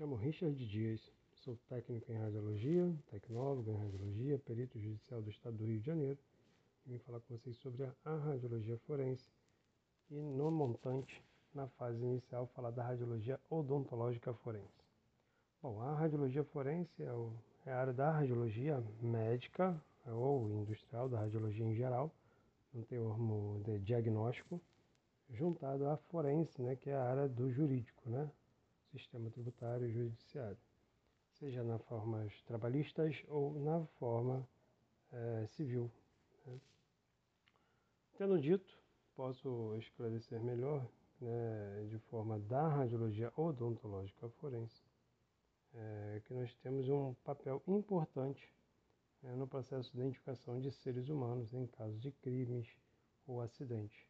Chamo Richard Dias, sou técnico em radiologia, tecnólogo em radiologia, perito judicial do Estado do Rio de Janeiro. E vim falar com vocês sobre a radiologia forense. E no montante, na fase inicial, falar da radiologia odontológica forense. Bom, a radiologia forense é, é a área da radiologia médica ou industrial, da radiologia em geral, no termo de diagnóstico, juntado à forense, né, que é a área do jurídico, né, sistema tributário e judiciário, seja na formas trabalhistas ou na forma é, civil. Né. Tendo dito, posso esclarecer melhor né, de forma da radiologia odontológica forense, é, que nós temos um papel importante né, no processo de identificação de seres humanos em casos de crimes ou acidentes.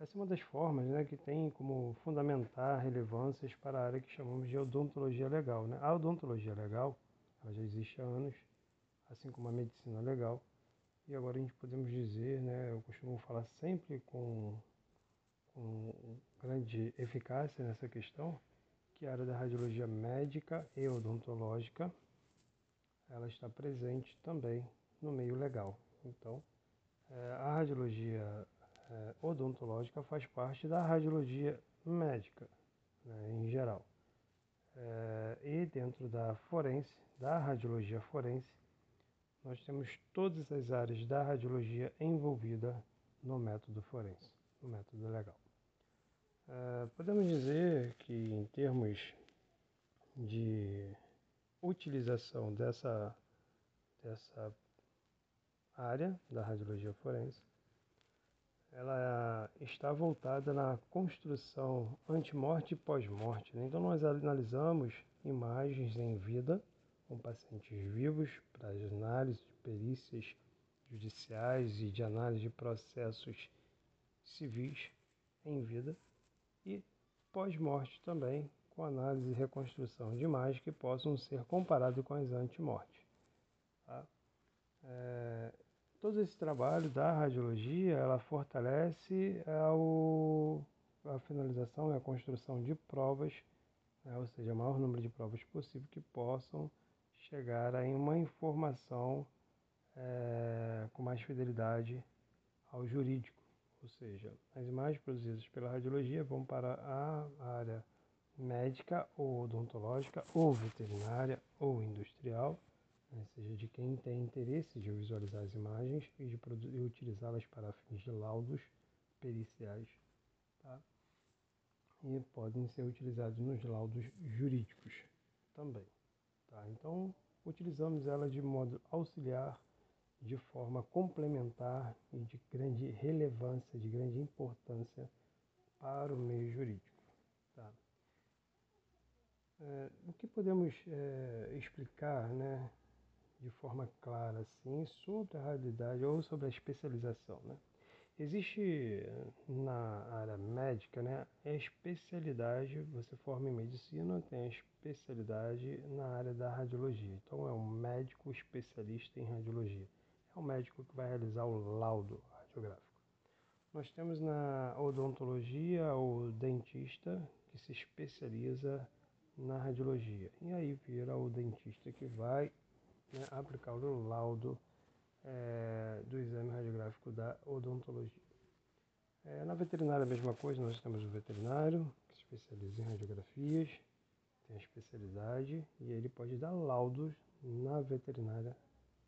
Essa é uma das formas né, que tem como fundamentar relevâncias para a área que chamamos de odontologia legal. Né? A odontologia legal ela já existe há anos, assim como a medicina legal, e agora a gente podemos dizer, né, eu costumo falar sempre com, com grande eficácia nessa questão, que a área da radiologia médica e odontológica ela está presente também no meio legal. Então, eh, a radiologia odontológica faz parte da radiologia médica, né, em geral. É, e dentro da forense, da radiologia forense, nós temos todas as áreas da radiologia envolvida no método forense, no método legal. É, podemos dizer que, em termos de utilização dessa, dessa área da radiologia forense, ela está voltada na construção antemorte e pós-morte. Né? Então nós analisamos imagens em vida com pacientes vivos para análise de perícias judiciais e de análise de processos civis em vida e pós-morte também com análise e reconstrução de imagens que possam ser comparadas com as antemortes. Tá? É, todo esse trabalho da radiologia, ela fortalece ao, a finalização e a construção de provas, né, ou seja, o maior número de provas possível que possam chegar a uma informação é, com mais fidelidade ao jurídico. Ou seja, as imagens produzidas pela radiologia vão para a área médica ou odontológica ou veterinária ou industrial né, seja de quem tem interesse de visualizar as imagens e de utilizá-las para fins de laudos periciais, tá? e podem ser utilizados nos laudos jurídicos também. Tá? Então, utilizamos ela de modo auxiliar, de forma complementar e de grande relevância, de grande importância para o meio jurídico. Tá? É, o que podemos é, explicar né, de forma clara assim sobre a realidade ou sobre a especialização, né? Existe na área médica, né, a especialidade, você forma em medicina, tem a especialidade na área da radiologia. Então é um médico especialista em radiologia. É o médico que vai realizar o laudo radiográfico. Nós temos na odontologia o dentista que se especializa na radiologia. E aí vira o dentista que vai né, o laudo é, do exame radiográfico da odontologia. É, na veterinária a mesma coisa, nós temos o veterinário que se especializa em radiografias, tem a especialidade e ele pode dar laudos na veterinária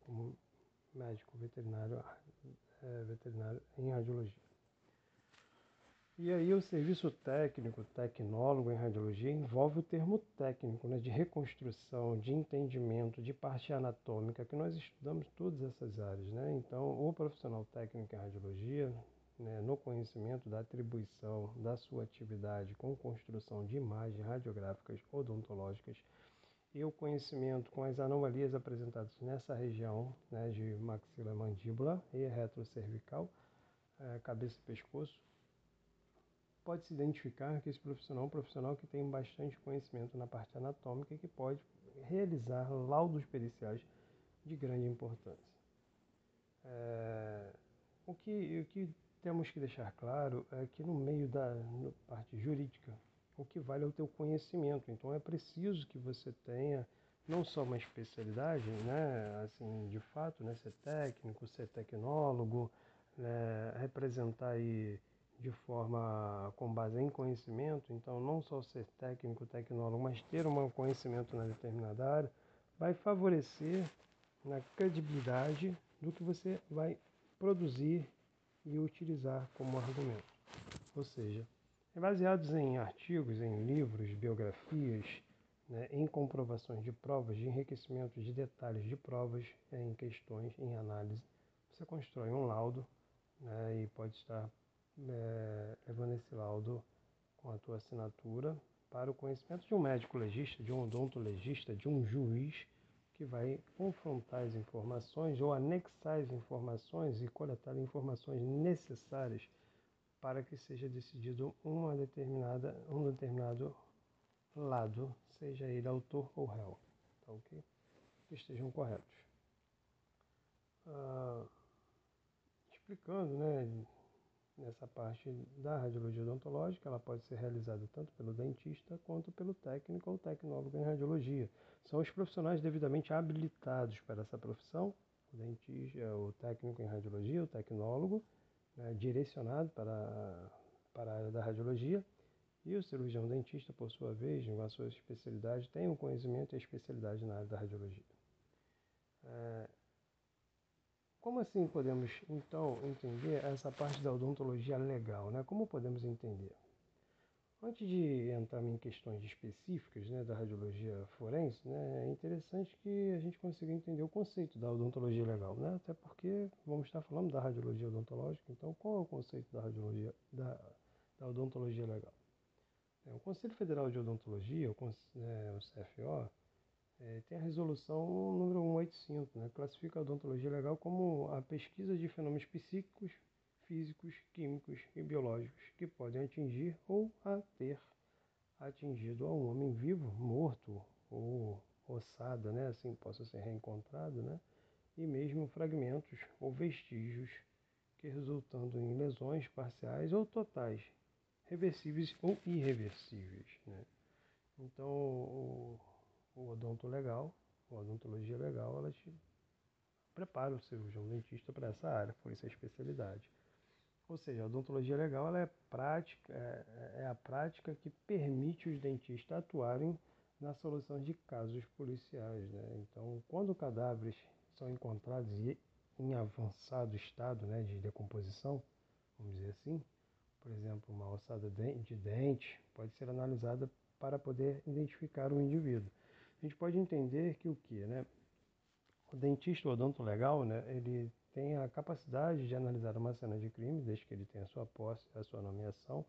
como médico veterinário, é, veterinário em radiologia. E aí o serviço técnico, tecnólogo em radiologia, envolve o termo técnico, né, de reconstrução, de entendimento, de parte anatômica, que nós estudamos todas essas áreas. Né? Então, o profissional técnico em radiologia, né, no conhecimento da atribuição da sua atividade com construção de imagens radiográficas odontológicas, e o conhecimento com as anomalias apresentadas nessa região né, de maxila mandíbula e retrocervical, é, cabeça e pescoço, pode se identificar que esse profissional é um profissional que tem bastante conhecimento na parte anatômica e que pode realizar laudos periciais de grande importância. É, o, que, o que temos que deixar claro é que no meio da no parte jurídica, o que vale é o teu conhecimento. Então é preciso que você tenha não só uma especialidade, né, assim, de fato, né, ser técnico, ser tecnólogo, né, representar aí de forma com base em conhecimento, então não só ser técnico, tecnólogo, mas ter um conhecimento na determinada área, vai favorecer na credibilidade do que você vai produzir e utilizar como argumento. Ou seja, é baseados em artigos, em livros, biografias, né, em comprovações de provas, de enriquecimento de detalhes de provas, em questões, em análise. Você constrói um laudo né, e pode estar é, levando esse laudo com a tua assinatura para o conhecimento de um médico legista, de um odontologista, de um juiz que vai confrontar as informações ou anexar as informações e coletar informações necessárias para que seja decidido uma determinada, um determinado lado, seja ele autor ou réu, tá ok? Que estejam corretos. Ah, explicando, né, nessa parte da radiologia odontológica, ela pode ser realizada tanto pelo dentista quanto pelo técnico ou tecnólogo em radiologia. São os profissionais devidamente habilitados para essa profissão, o dentista, o técnico em radiologia, o tecnólogo, né, direcionado para, para a área da radiologia, e o cirurgião dentista, por sua vez, com a sua especialidade, tem o um conhecimento e a especialidade na área da radiologia. É, como assim podemos, então, entender essa parte da odontologia legal? Né? Como podemos entender? Antes de entrar em questões específicas né, da radiologia forense, né, é interessante que a gente consiga entender o conceito da odontologia legal, né? até porque vamos estar falando da radiologia odontológica, então qual é o conceito da radiologia da, da odontologia legal? É, o Conselho Federal de Odontologia, o, o CFO, é, tem a resolução número 185, né, classifica a odontologia legal como a pesquisa de fenômenos psíquicos, físicos, químicos e biológicos que podem atingir ou a ter atingido a um homem vivo, morto ou ossada, né, assim possa ser reencontrado, né, e mesmo fragmentos ou vestígios que resultando em lesões parciais ou totais, reversíveis ou irreversíveis. Né. Então, o, o odonto legal, a odontologia legal, ela te prepara o cirurgião dentista para essa área, por isso a especialidade. Ou seja, a odontologia legal ela é, prática, é, é a prática que permite os dentistas atuarem na solução de casos policiais. Né? Então, quando cadáveres são encontrados em avançado estado né, de decomposição, vamos dizer assim, por exemplo, uma ossada de dente pode ser analisada para poder identificar o indivíduo a gente pode entender que o que, né? O dentista o odonto legal, né, ele tem a capacidade de analisar uma cena de crime, desde que ele tenha a sua posse, a sua nomeação,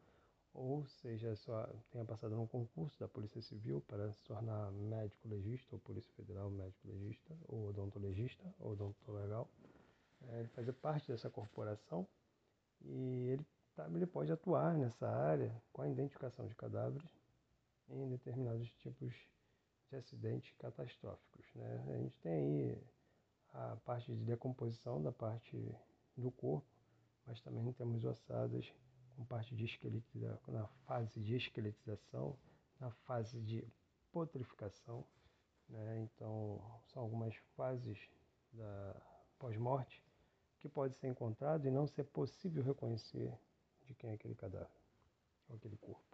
ou seja, só tenha passado num concurso da Polícia Civil para se tornar médico legista, ou Polícia Federal médico legista, ou odontologista, ou odontolegal. É, ele fazer parte dessa corporação e ele, tá, ele pode atuar nessa área com a identificação de cadáveres em determinados tipos de acidentes catastróficos. Né? A gente tem aí a parte de decomposição da parte do corpo, mas também temos ossadas com parte de esqueletização, na fase de esqueletização, na fase de putrificação. Né? Então, são algumas fases da pós-morte que pode ser encontrado e não ser possível reconhecer de quem é aquele cadáver, ou aquele corpo.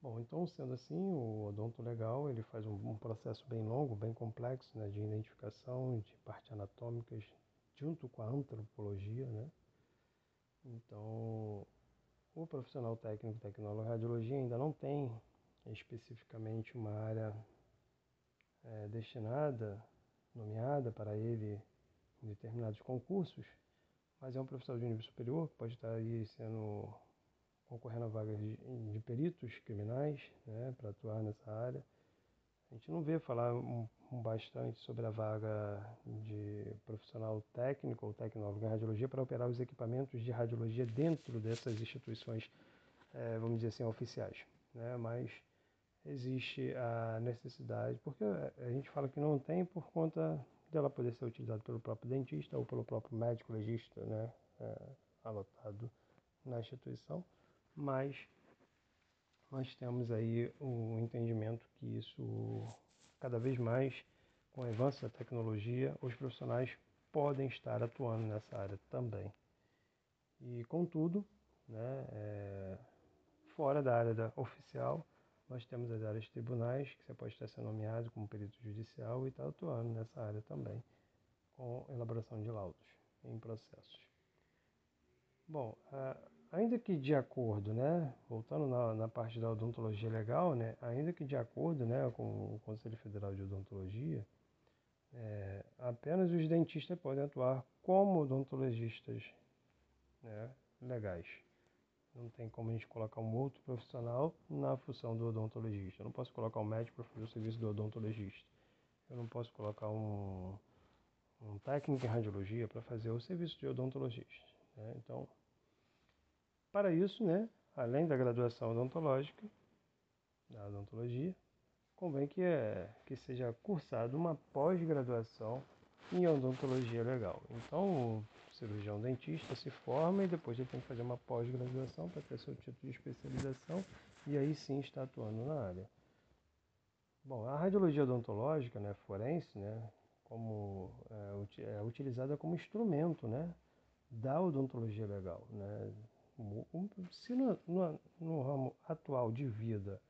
Bom, então sendo assim, o odonto legal ele faz um, um processo bem longo, bem complexo, né, de identificação de partes anatômicas junto com a antropologia, né? Então, o profissional técnico tecnólogo radiologia ainda não tem especificamente uma área é, destinada, nomeada para ele em determinados concursos, mas é um profissional de nível superior que pode estar aí sendo concorrendo a vagas de, de peritos criminais né, para atuar nessa área. A gente não vê falar um, um bastante sobre a vaga de profissional técnico ou tecnólogo em radiologia para operar os equipamentos de radiologia dentro dessas instituições, é, vamos dizer assim, oficiais. Né? Mas existe a necessidade, porque a gente fala que não tem por conta dela poder ser utilizada pelo próprio dentista ou pelo próprio médico legista, né, é, na instituição mas nós temos aí o entendimento que isso, cada vez mais, com o avanço da tecnologia, os profissionais podem estar atuando nessa área também. E, contudo, né, é, fora da área da oficial, nós temos as áreas tribunais, que você pode estar sendo nomeado como perito judicial e está atuando nessa área também, com elaboração de laudos em processos. Bom, ainda que de acordo, né, voltando na, na, parte da odontologia legal, né, ainda que de acordo né, com o Conselho Federal de Odontologia, é, apenas os dentistas podem atuar como odontologistas né, legais. Não tem como a gente colocar um outro profissional na função do odontologista. Eu não posso colocar um médico para fazer o serviço do odontologista. Eu não posso colocar um, um técnico em radiologia para fazer o serviço de odontologista. Né? Então, para isso, né, além da graduação odontológica, da odontologia, convém que, é, que seja cursado uma pós-graduação em odontologia legal. Então, o cirurgião dentista se forma e depois ele tem que fazer uma pós-graduação para ter seu título de especialização e aí sim está atuando na área. Bom, a radiologia odontológica, né, forense, né, como é, é utilizada como instrumento, né, da odontologia legal, né. Se no, no, no ramo atual de vida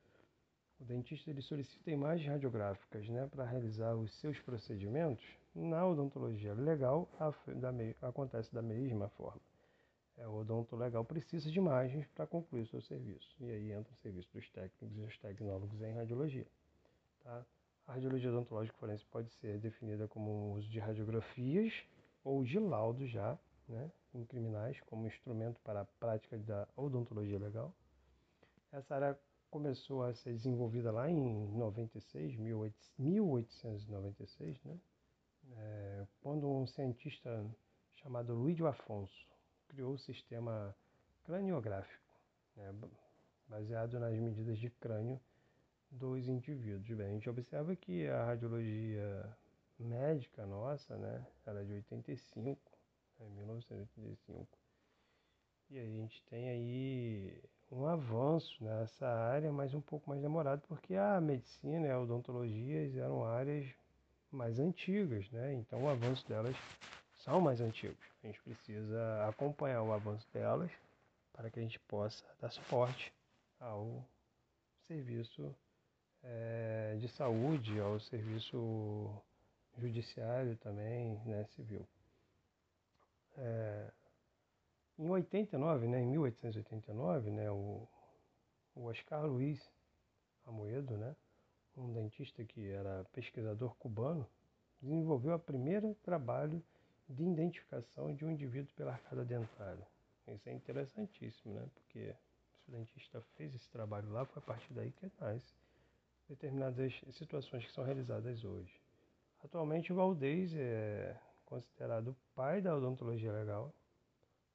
o dentista ele solicita imagens radiográficas né, para realizar os seus procedimentos, na odontologia legal a, da, acontece da mesma forma. É, o odonto legal precisa de imagens para concluir o seu serviço. E aí entra o serviço dos técnicos e dos tecnólogos em radiologia. Tá? A radiologia odontológica forense pode ser definida como um uso de radiografias ou de laudos já, né, em criminais, como instrumento para a prática da odontologia legal. Essa área começou a ser desenvolvida lá em 96, 1896, né? É, quando um cientista chamado Luiz Afonso criou o sistema craniográfico, né? baseado nas medidas de crânio dos indivíduos. Bem, a gente observa que a radiologia médica nossa, né, ela é de 85, né, 1985. E a gente tem aí um avanço nessa área, mas um pouco mais demorado, porque a medicina e a odontologia eram áreas mais antigas, né? Então o avanço delas são mais antigos. A gente precisa acompanhar o avanço delas para que a gente possa dar suporte ao serviço é, de saúde, ao serviço judiciário também, né, civil. É, em 89, né, em 1889, né, o, o Oscar Luiz Amoedo, né, um dentista que era pesquisador cubano, desenvolveu o primeiro trabalho de identificação de um indivíduo pela arcada dentária. Isso é interessantíssimo, né? Porque o dentista fez esse trabalho lá, foi a partir daí que nasce determinadas situações que são realizadas hoje. Atualmente, o Valdez é considerado o pai da odontologia legal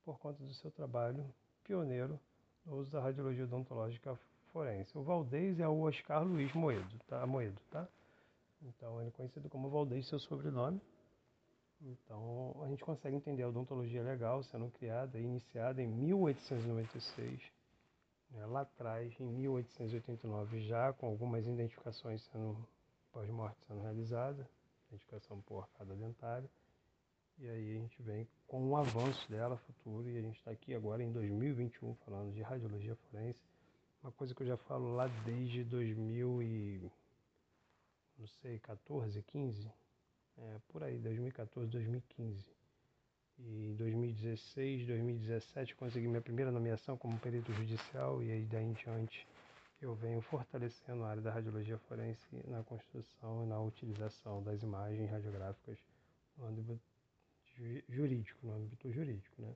por conta do seu trabalho pioneiro no uso da radiologia odontológica forense. O Valdez é o Oscar Luiz Moedo, tá? Moedo, tá? Então ele é conhecido como Valdez, seu sobrenome. Então a gente consegue entender a odontologia legal sendo criada e iniciada em 1896, né? lá atrás, em 1889, já com algumas identificações sendo pós-morte sendo realizadas, identificação por arcada dentária. E aí a gente vem com um avanço dela futuro e a gente está aqui agora em 2021 falando de radiologia forense, uma coisa que eu já falo lá desde 2000 e não sei, 14, 15, é, por aí, 2014, 2015. E em 2016, 2017 consegui minha primeira nomeação como perito judicial e aí daí em diante eu venho fortalecendo a área da radiologia forense na construção e na utilização das imagens radiográficas no âmbito jurídico, no âmbito jurídico. Né?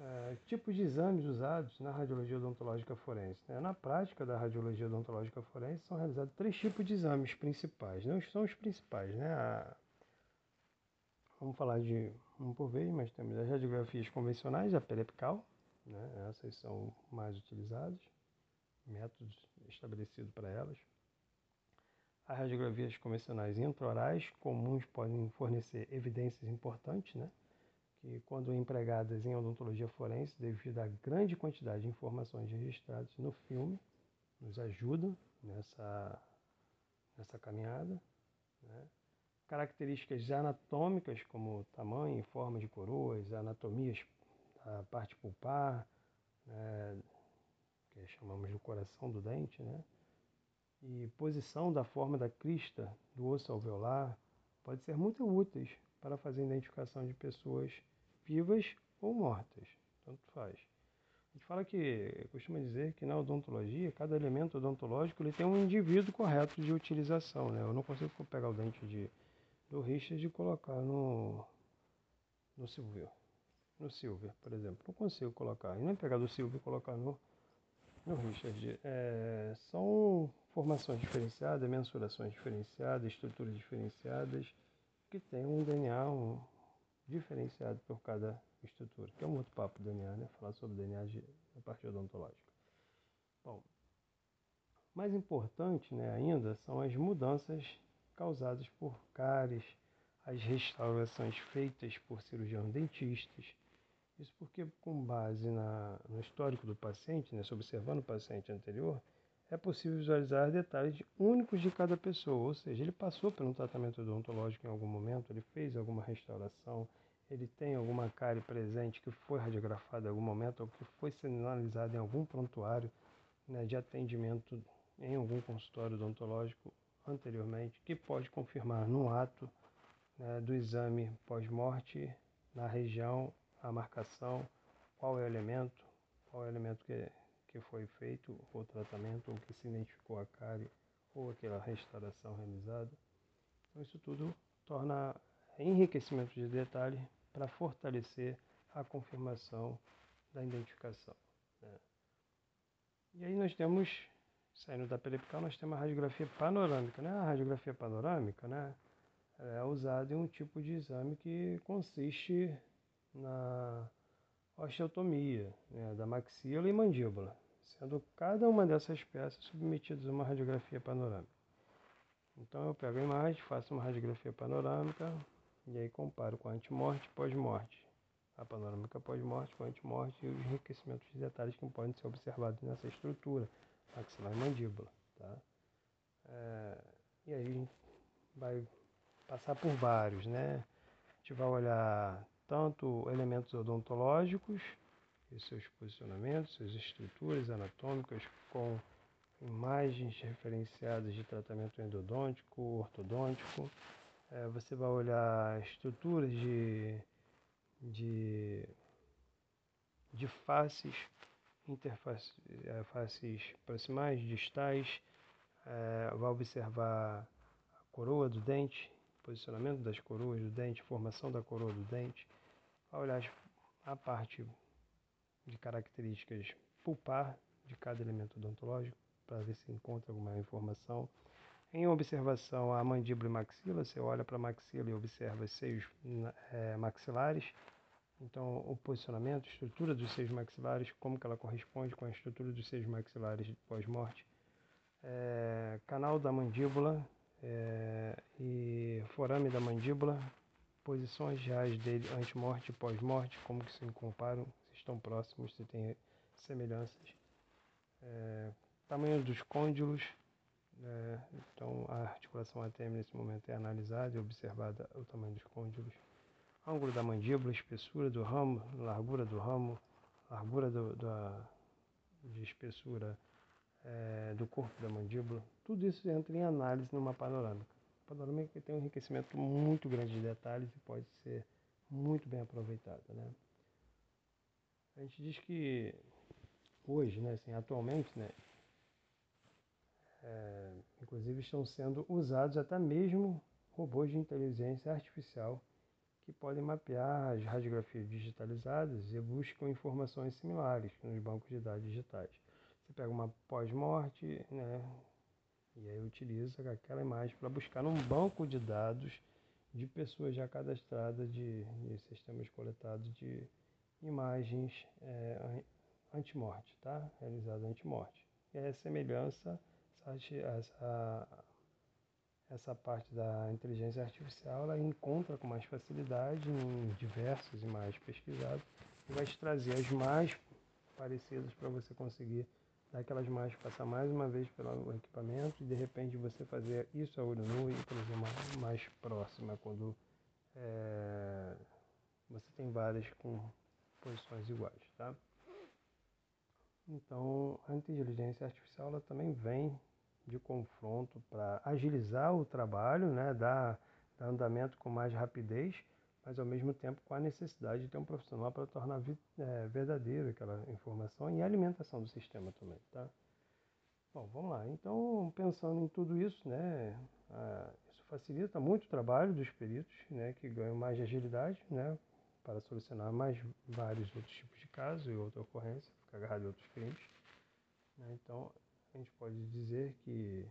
Uh, tipos de exames usados na radiologia odontológica forense. Né? Na prática da radiologia odontológica forense são realizados três tipos de exames principais. Não são os principais, né? A... Vamos falar de um por vez, mas temos as radiografias convencionais, a periapical, né? essas são mais utilizadas, métodos estabelecidos para elas. As radiografias convencionais intraorais comuns podem fornecer evidências importantes, né? que, quando empregadas em odontologia forense, devido à grande quantidade de informações registradas no filme, nos ajudam nessa, nessa caminhada. Né? Características anatômicas, como tamanho e forma de coroas, anatomias da parte pulpar, né? que chamamos do coração do dente, né? E posição da forma da crista do osso alveolar, pode ser muito úteis para fazer a identificação de pessoas vivas ou mortas, tanto faz. A gente fala que, costuma dizer que na odontologia, cada elemento odontológico ele tem um indivíduo correto de utilização. Né? Eu não consigo pegar o dente de, do Richard e colocar no, no Silvio. No Silvio, por exemplo. Não consigo colocar. E nem pegar do Silvio e colocar no, no Richard. É, são formações diferenciadas, mensurações diferenciadas, estruturas diferenciadas, que têm um DNA um, diferenciado por cada estrutura, que é um outro papo do DNA, né? Falar sobre DNA a parte odontológica. Bom, mais importante né, ainda são as mudanças causadas por cáries, as restaurações feitas por cirurgiões dentistas. Isso porque, com base na, no histórico do paciente, né, observando o paciente anterior, é possível visualizar detalhes únicos de cada pessoa, ou seja, ele passou por um tratamento odontológico em algum momento, ele fez alguma restauração, ele tem alguma cárie presente que foi radiografada em algum momento ou que foi sinalizada em algum prontuário né, de atendimento em algum consultório odontológico anteriormente, que pode confirmar no ato né, do exame pós-morte, na região, a marcação, qual é o elemento, qual é o elemento que que foi feito o tratamento ou que se identificou a cárie ou aquela restauração realizada. Então, isso tudo torna enriquecimento de detalhe para fortalecer a confirmação da identificação. Né? E aí nós temos, saindo da periapical, nós temos a radiografia panorâmica. Né? A radiografia panorâmica né, é usada em um tipo de exame que consiste na osteotomia né, da maxila e mandíbula sendo cada uma dessas peças submetidas a uma radiografia panorâmica. Então eu pego a imagem, faço uma radiografia panorâmica e aí comparo com a antemorte e pós-morte. A panorâmica pós-morte com a antemorte e os enriquecimentos de detalhes que podem ser observados nessa estrutura, maxilar e mandíbula. Tá? É, e aí vai passar por vários, né? A gente vai olhar tanto elementos odontológicos, e seus posicionamentos, suas estruturas anatômicas com imagens referenciadas de tratamento endodôntico, ortodôntico. É, você vai olhar estruturas de, de, de faces, interfaces é, faces proximais, distais. É, vai observar a coroa do dente, posicionamento das coroas do dente, formação da coroa do dente. Vai olhar a parte de características pulpar de cada elemento odontológico para ver se encontra alguma informação. Em observação à mandíbula e maxila, você olha para a maxila e observa os seios é, maxilares. Então, o posicionamento, estrutura dos seios maxilares, como que ela corresponde com a estrutura dos seios maxilares pós-morte. É, canal da mandíbula é, e forame da mandíbula, posições reais dele antes-morte e pós-morte, como que se comparam estão próximos, se tem semelhanças. É, tamanho dos côndilos, é, então a articulação ATM nesse momento é analisada e observada o tamanho dos côndilos. Ângulo da mandíbula, espessura do ramo, largura do ramo, largura do, da, de espessura é, do corpo da mandíbula, tudo isso entra em análise numa panorâmica. Panorâmica tem um enriquecimento muito grande de detalhes e pode ser muito bem aproveitada. Né? A gente diz que hoje, né, assim, atualmente, né, é, inclusive estão sendo usados até mesmo robôs de inteligência artificial que podem mapear as radiografias digitalizadas e buscam informações similares nos bancos de dados digitais. Você pega uma pós-morte, né, e aí utiliza aquela imagem para buscar num banco de dados de pessoas já cadastradas de, de sistemas coletados de imagens é, anti-morte, tá? Realizada anti-morte. E a semelhança, essa, essa parte da inteligência artificial ela encontra com mais facilidade em diversas imagens pesquisadas e vai te trazer as mais parecidas para você conseguir dar aquelas imagens, passar mais uma vez pelo equipamento e de repente você fazer isso a olho nu e trazer uma mais próxima quando é, você tem várias com posições iguais, tá? Então, a inteligência artificial ela também vem de confronto para agilizar o trabalho, né, dar, dar andamento com mais rapidez, mas ao mesmo tempo com a necessidade de ter um profissional para tornar é, verdadeira aquela informação e a alimentação do sistema também, tá? Bom, vamos lá. Então, pensando em tudo isso, né, isso facilita muito o trabalho dos peritos, né, que ganham mais agilidade, né, para solucionar mais vários outros tipos de casos e outra ocorrência, ficar agarrado em outros crimes. Né? Então, a gente pode dizer que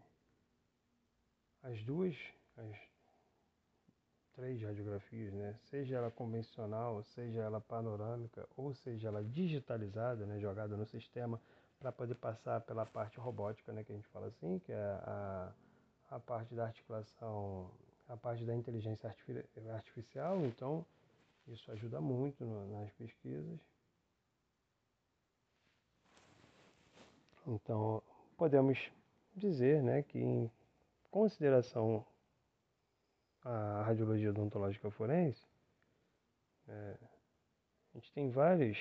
as duas, as três radiografias, né, seja ela convencional, seja ela panorâmica, ou seja ela digitalizada, né, jogada no sistema, para poder passar pela parte robótica, né, que a gente fala assim, que é a, a parte da articulação, a parte da inteligência artificial, então isso ajuda muito nas pesquisas. Então, podemos dizer né, que, em consideração a radiologia odontológica forense, é, a gente tem vários,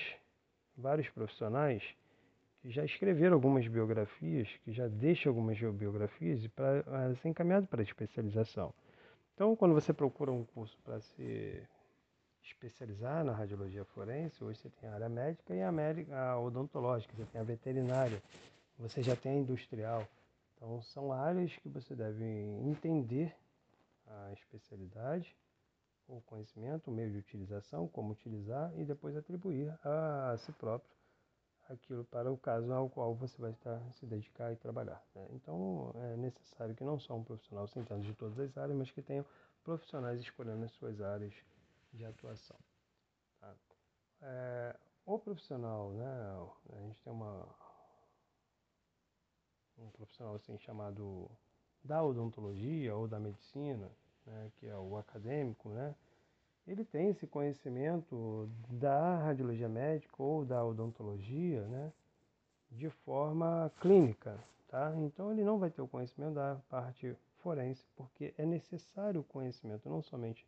vários profissionais que já escreveram algumas biografias, que já deixam algumas biografias para ser encaminhado para a especialização. Então, quando você procura um curso para se especializar na radiologia forense, hoje você tem a área médica e a, médica, a odontológica, você tem a veterinária, você já tem a industrial. Então, são áreas que você deve entender a especialidade, o conhecimento, o meio de utilização, como utilizar e depois atribuir a si próprio aquilo para o caso ao qual você vai estar se dedicar e trabalhar. Né? Então, é necessário que não só um profissional se entenda de todas as áreas, mas que tenham profissionais escolhendo as suas áreas de atuação. Tá? É, o profissional, né, a gente tem uma, um profissional assim chamado da odontologia ou da medicina, né, que é o acadêmico, né, ele tem esse conhecimento da radiologia médica ou da odontologia, né, de forma clínica, tá? Então ele não vai ter o conhecimento da parte forense, porque é necessário o conhecimento não somente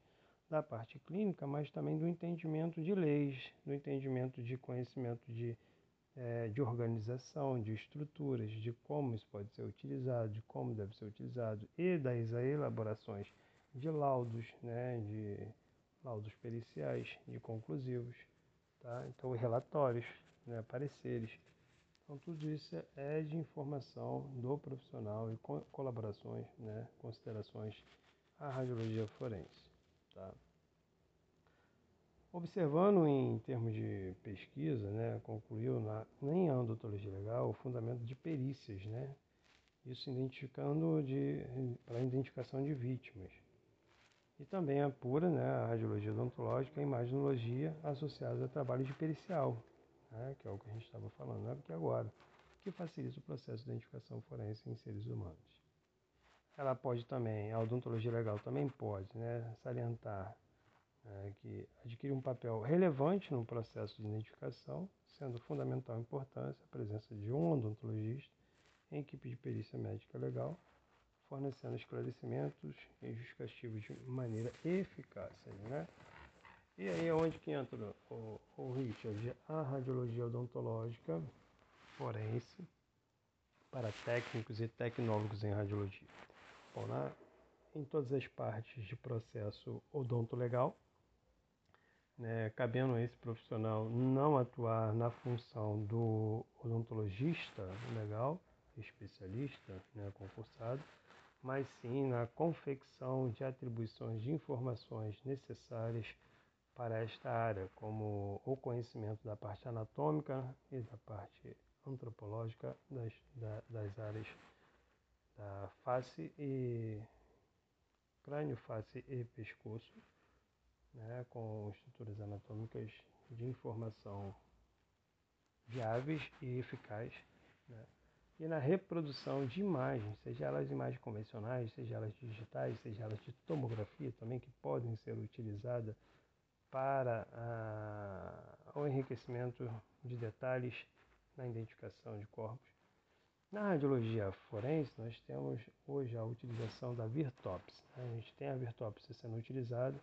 da parte clínica, mas também do entendimento de leis, do entendimento de conhecimento de, é, de organização, de estruturas, de como isso pode ser utilizado, de como deve ser utilizado, e das elaborações de laudos, né, de laudos periciais, de conclusivos, tá? então relatórios, né, pareceres. Então tudo isso é de informação do profissional e colaborações, né, considerações à radiologia forense. Tá? Observando em termos de pesquisa, né, concluiu na, nem a odontologia legal o fundamento de perícias, né, isso identificando de, para identificação de vítimas. E também apura né, a radiologia odontológica e a imaginologia associadas a trabalho de pericial, né, que é o que a gente estava falando aqui agora, que facilita o processo de identificação forense em seres humanos. Ela pode também, a odontologia legal também pode né, salientar é, que adquire um papel relevante no processo de identificação, sendo fundamental importância a presença de um odontologista em equipe de perícia médica legal, fornecendo esclarecimentos e justificativos de maneira eficaz. Né? E aí é onde que entra o, o Richard, a radiologia odontológica forense para técnicos e tecnólogos em radiologia. Bom, na, em todas as partes de processo odonto-legal, né, cabendo a esse profissional não atuar na função do odontologista legal, especialista, né, concursado, mas sim na confecção de atribuições de informações necessárias para esta área, como o conhecimento da parte anatômica e da parte antropológica das, das áreas da face e crânio, face e pescoço, né, com estruturas anatômicas de informação viáveis e eficazes. Né, e na reprodução de imagens, seja elas imagens convencionais, seja elas digitais, seja elas de tomografia também, que podem ser utilizadas para ah, o enriquecimento de detalhes na identificação de corpos. Na radiologia forense, nós temos hoje a utilização da Virtops. Né? A gente tem a Virtops sendo utilizada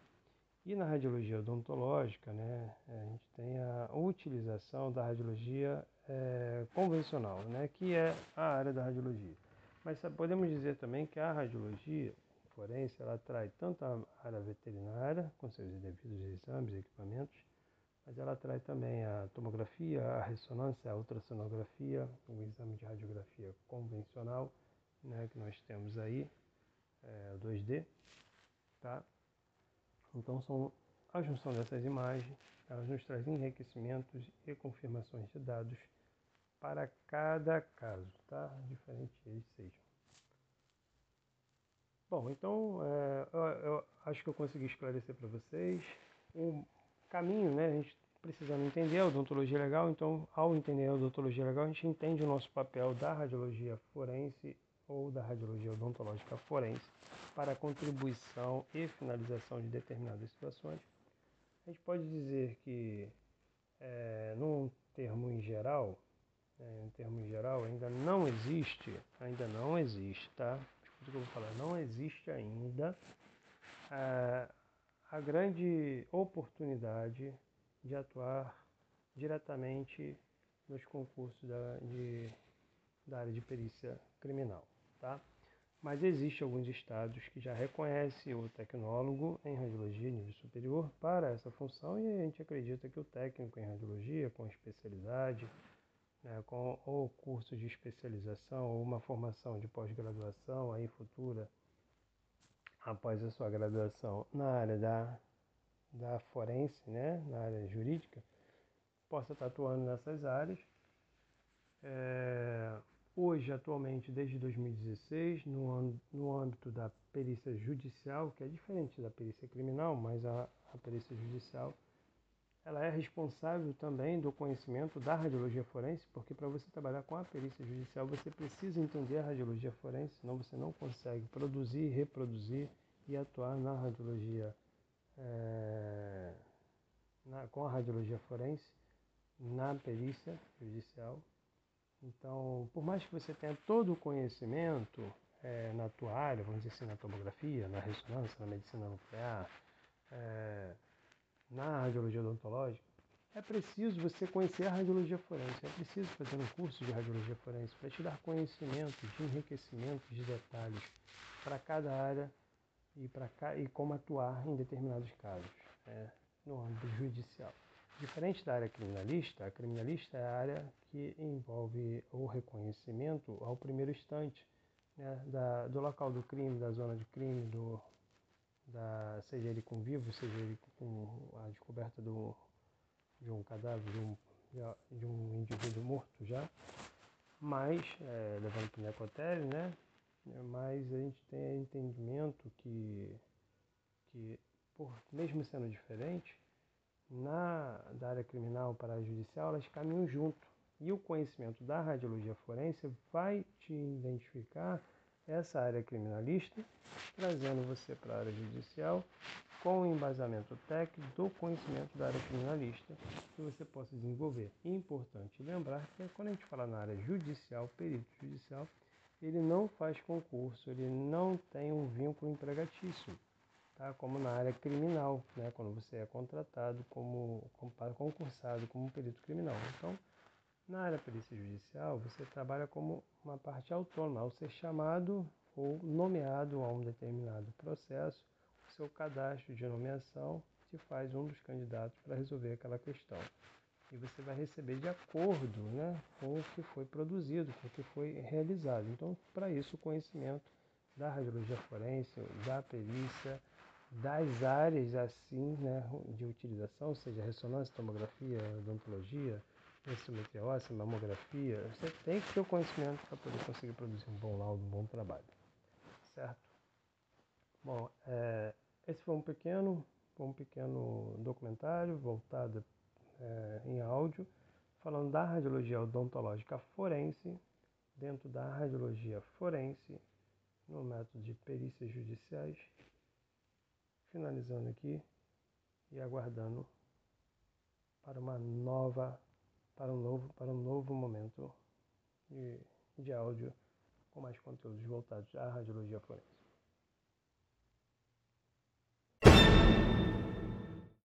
e na radiologia odontológica, né, a gente tem a utilização da radiologia é, convencional, né, que é a área da radiologia. Mas podemos dizer também que a radiologia forense ela traz tanto a área veterinária, com seus devidos exames e equipamentos, mas ela traz também a tomografia, a ressonância, a ultrassonografia, o exame de radiografia convencional, né, que nós temos aí, é, 2D, tá? Então são a junção dessas imagens, elas nos trazem enriquecimentos e confirmações de dados para cada caso, tá? Diferente eles sejam. Bom, então é, eu, eu, acho que eu consegui esclarecer para vocês o caminho, né? A gente precisando entender a odontologia legal, então ao entender a odontologia legal, a gente entende o nosso papel da radiologia forense ou da radiologia odontológica forense para contribuição e finalização de determinadas situações. A gente pode dizer que, é, num termo em geral, é, em termo em geral, ainda não existe, ainda não existe, tá? Escuta o que eu vou falar, não existe ainda a, a grande oportunidade de atuar diretamente nos concursos da, de, da área de perícia criminal, tá? Mas existem alguns estados que já reconhecem o tecnólogo em radiologia nível superior para essa função e a gente acredita que o técnico em radiologia com especialidade né, com ou curso de especialização ou uma formação de pós-graduação aí futura após a sua graduação na área da, da forense, né, na área jurídica, possa estar atuando nessas áreas. É, hoje, atualmente, desde 2016, no, no âmbito da perícia judicial, que é diferente da perícia criminal, mas a, a perícia judicial ela é responsável também do conhecimento da radiologia forense, porque para você trabalhar com a perícia judicial você precisa entender a radiologia forense, senão você não consegue produzir, reproduzir e atuar na radiologia é, na, com a radiologia forense na perícia judicial. Então, por mais que você tenha todo o conhecimento é, na tua área, vamos dizer assim, na tomografia, na ressonância, na medicina nuclear, é, na radiologia odontológica, é preciso você conhecer a radiologia forense, é preciso fazer um curso de radiologia forense para te dar conhecimento de enriquecimento de detalhes para cada área e, para e como atuar em determinados casos é, no âmbito judicial. Diferente da área criminalista, a criminalista é a área que envolve o reconhecimento ao primeiro instante né, da, do local do crime, da zona de crime, do, da, seja ele com vivo, seja ele com a descoberta do, de um cadáver, de um, de um indivíduo morto já, mas, é, levando para o necrotério, né? Mas a gente tem entendimento que, que por, mesmo sendo diferente, na, da área criminal para a judicial, elas caminham junto. E o conhecimento da radiologia forense vai te identificar essa área criminalista, trazendo você para a área judicial com o embasamento técnico do conhecimento da área criminalista que você possa desenvolver. Importante lembrar que quando a gente fala na área judicial, perito judicial, ele não faz concurso, ele não tem um vínculo empregatício, tá? como na área criminal, né? quando você é contratado como, como concursado como perito criminal. Então, na área perícia judicial, você trabalha como uma parte autônoma. Ao ser chamado ou nomeado a um determinado processo, o seu cadastro de nomeação te faz um dos candidatos para resolver aquela questão. E você vai receber de acordo né, com o que foi produzido, com o que foi realizado. Então, para isso, o conhecimento da radiologia forense, da perícia, das áreas assim né, de utilização, seja ressonância, tomografia, odontologia, densitometria óssea, mamografia, você tem que ter o conhecimento para poder conseguir produzir um bom laudo, um bom trabalho. Certo? Bom, é, esse foi um pequeno, um pequeno documentário voltado é, em áudio, falando da radiologia odontológica forense, dentro da radiologia forense, no método de perícias judiciais, finalizando aqui e aguardando para uma nova, para um novo, para um novo momento de, de áudio com mais conteúdos voltados à radiologia forense.